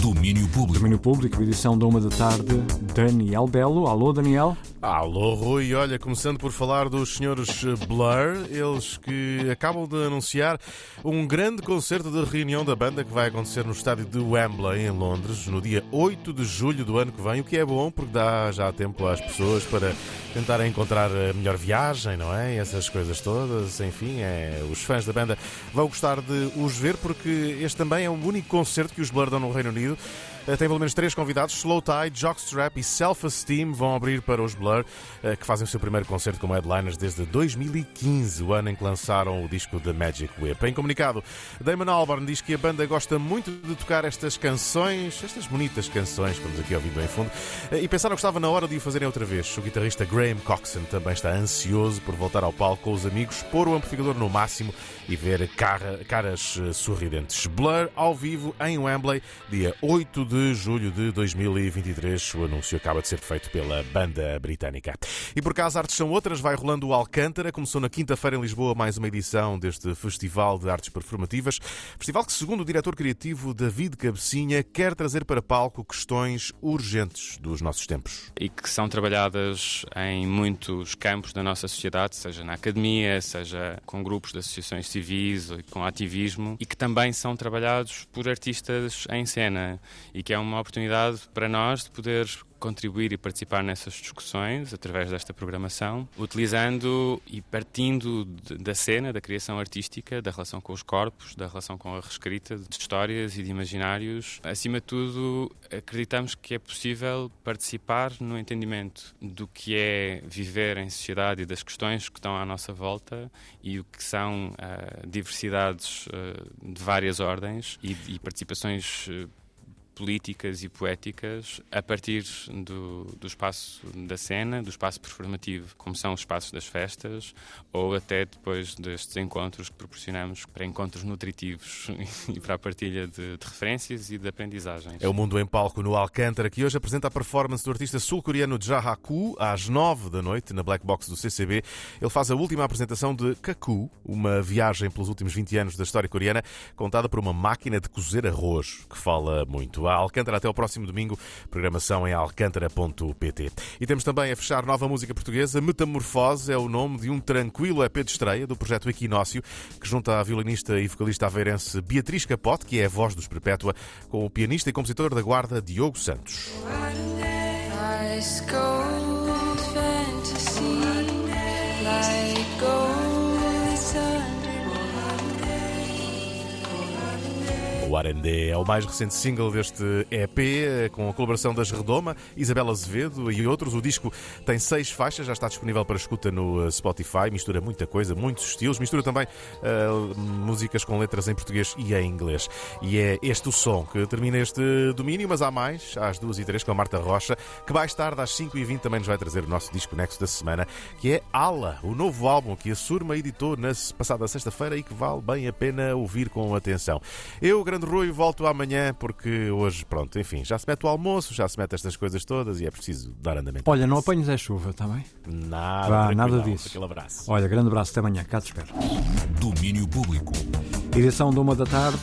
Domínio Público. Domínio Público, edição da uma da tarde, Daniel Belo. Alô, Daniel. Alô, Rui. Olha, começando por falar dos senhores Blur, eles que acabam de anunciar um grande concerto de reunião da banda que vai acontecer no estádio de Wembley, em Londres, no dia 8 de julho do ano que vem, o que é bom porque dá já tempo às pessoas para tentarem encontrar a melhor viagem, não é? Essas coisas todas, enfim, é, os fãs da banda vão gostar de os ver porque este também é o único concerto que os Blur dão no Reino Unido. Eh, tem pelo menos três convidados: Slow Tide, Jockstrap e Self Esteem vão abrir para os Blur, eh, que fazem o seu primeiro concerto como headliners desde 2015, o ano em que lançaram o disco The Magic Whip. Em comunicado, Damon Albarn diz que a banda gosta muito de tocar estas canções, estas bonitas canções, que aqui ouvindo em fundo, eh, e pensaram que estava na hora de o fazerem outra vez. O guitarrista Graham Coxon também está ansioso por voltar ao palco com os amigos, pôr o amplificador no máximo e ver cara, caras sorridentes. Blur ao vivo em Wembley, dia 8 de de julho de 2023. O anúncio acaba de ser feito pela banda britânica. E por cá as artes são outras, vai rolando o Alcântara. Começou na quinta-feira em Lisboa mais uma edição deste Festival de Artes Performativas. Festival que, segundo o diretor criativo David Cabecinha, quer trazer para palco questões urgentes dos nossos tempos. E que são trabalhadas em muitos campos da nossa sociedade, seja na academia, seja com grupos de associações civis, com ativismo, e que também são trabalhados por artistas em cena e que é uma oportunidade para nós de poder contribuir e participar nessas discussões através desta programação, utilizando e partindo da cena, da criação artística, da relação com os corpos, da relação com a reescrita de histórias e de imaginários. Acima de tudo, acreditamos que é possível participar no entendimento do que é viver em sociedade e das questões que estão à nossa volta e o que são uh, diversidades uh, de várias ordens e, e participações uh, políticas e poéticas a partir do, do espaço da cena, do espaço performativo, como são os espaços das festas, ou até depois destes encontros que proporcionamos para encontros nutritivos e para a partilha de, de referências e de aprendizagens. É o Mundo em Palco no Alcântara, que hoje apresenta a performance do artista sul-coreano Jahaku às nove da noite na Black Box do CCB. Ele faz a última apresentação de Kaku, uma viagem pelos últimos 20 anos da história coreana, contada por uma máquina de cozer arroz, que fala muito a Alcântara. Até ao próximo domingo. Programação em alcântara.pt. E temos também a fechar nova música portuguesa. Metamorfose é o nome de um tranquilo EP de estreia do projeto Equinócio, que junta a violinista e vocalista aveirense Beatriz Capote, que é a voz dos Perpétua, com o pianista e compositor da Guarda Diogo Santos. O R&D é o mais recente single deste EP, com a colaboração das Redoma, Isabela Azevedo e outros. O disco tem seis faixas, já está disponível para escuta no uh, Spotify, mistura muita coisa, muitos estilos, mistura também uh, músicas com letras em português e em inglês. E é este o som que termina este domínio, mas há mais, às duas e três, com a Marta Rocha, que mais tarde, às cinco e vinte, também nos vai trazer o nosso disco Nexo da semana, que é Ala, o novo álbum que a Surma editou na passada sexta-feira e que vale bem a pena ouvir com atenção. Eu, grande Rui, volto amanhã porque hoje, pronto, enfim, já se mete o almoço, já se mete estas coisas todas e é preciso dar andamento. Olha, não apanhes a chuva, está bem? Nada, Vá, nada disso. Aquele abraço. Olha, grande abraço, até amanhã, cá te espero. Domínio Público. Edição de uma da tarde